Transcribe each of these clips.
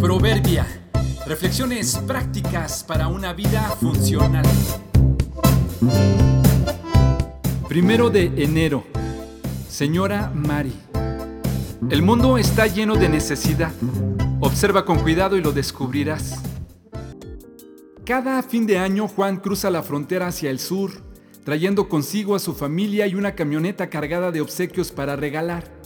Proverbia. Reflexiones prácticas para una vida funcional. Primero de enero. Señora Mari. El mundo está lleno de necesidad. Observa con cuidado y lo descubrirás. Cada fin de año Juan cruza la frontera hacia el sur, trayendo consigo a su familia y una camioneta cargada de obsequios para regalar.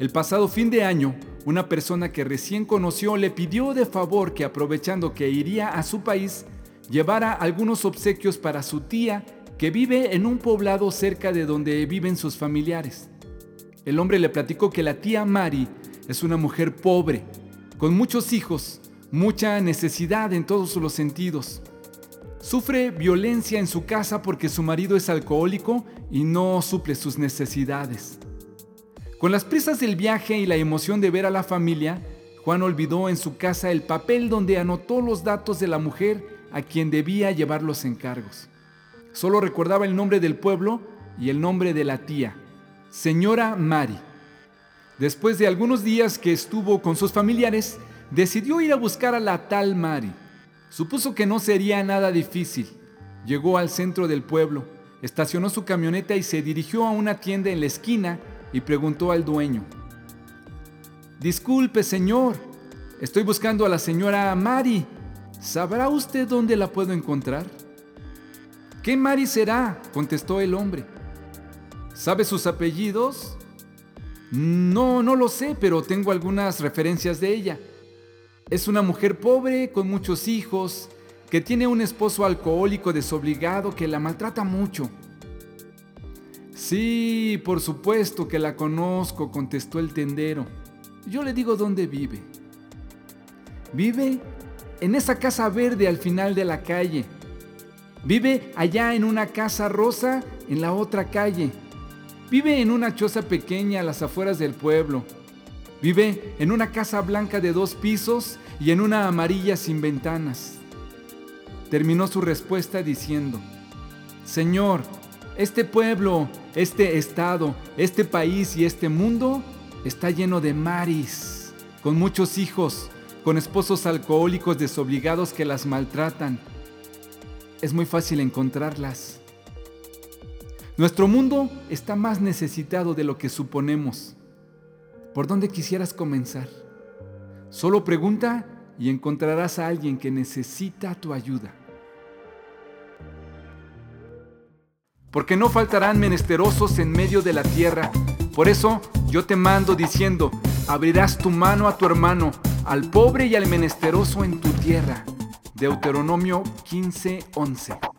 El pasado fin de año, una persona que recién conoció le pidió de favor que aprovechando que iría a su país, llevara algunos obsequios para su tía que vive en un poblado cerca de donde viven sus familiares. El hombre le platicó que la tía Mari es una mujer pobre, con muchos hijos, mucha necesidad en todos los sentidos. Sufre violencia en su casa porque su marido es alcohólico y no suple sus necesidades. Con las prisas del viaje y la emoción de ver a la familia, Juan olvidó en su casa el papel donde anotó los datos de la mujer a quien debía llevar los encargos. Solo recordaba el nombre del pueblo y el nombre de la tía, señora Mari. Después de algunos días que estuvo con sus familiares, decidió ir a buscar a la tal Mari. Supuso que no sería nada difícil. Llegó al centro del pueblo, estacionó su camioneta y se dirigió a una tienda en la esquina y preguntó al dueño, Disculpe, señor, estoy buscando a la señora Mari. ¿Sabrá usted dónde la puedo encontrar? ¿Qué Mari será? contestó el hombre. ¿Sabe sus apellidos? No, no lo sé, pero tengo algunas referencias de ella. Es una mujer pobre con muchos hijos, que tiene un esposo alcohólico desobligado que la maltrata mucho. Sí, por supuesto que la conozco, contestó el tendero. Yo le digo dónde vive. Vive en esa casa verde al final de la calle. Vive allá en una casa rosa en la otra calle. Vive en una choza pequeña a las afueras del pueblo. Vive en una casa blanca de dos pisos y en una amarilla sin ventanas. Terminó su respuesta diciendo, Señor, este pueblo, este estado, este país y este mundo está lleno de maris, con muchos hijos, con esposos alcohólicos desobligados que las maltratan. Es muy fácil encontrarlas. Nuestro mundo está más necesitado de lo que suponemos. ¿Por dónde quisieras comenzar? Solo pregunta y encontrarás a alguien que necesita tu ayuda. Porque no faltarán menesterosos en medio de la tierra. Por eso yo te mando diciendo, abrirás tu mano a tu hermano, al pobre y al menesteroso en tu tierra. Deuteronomio 15:11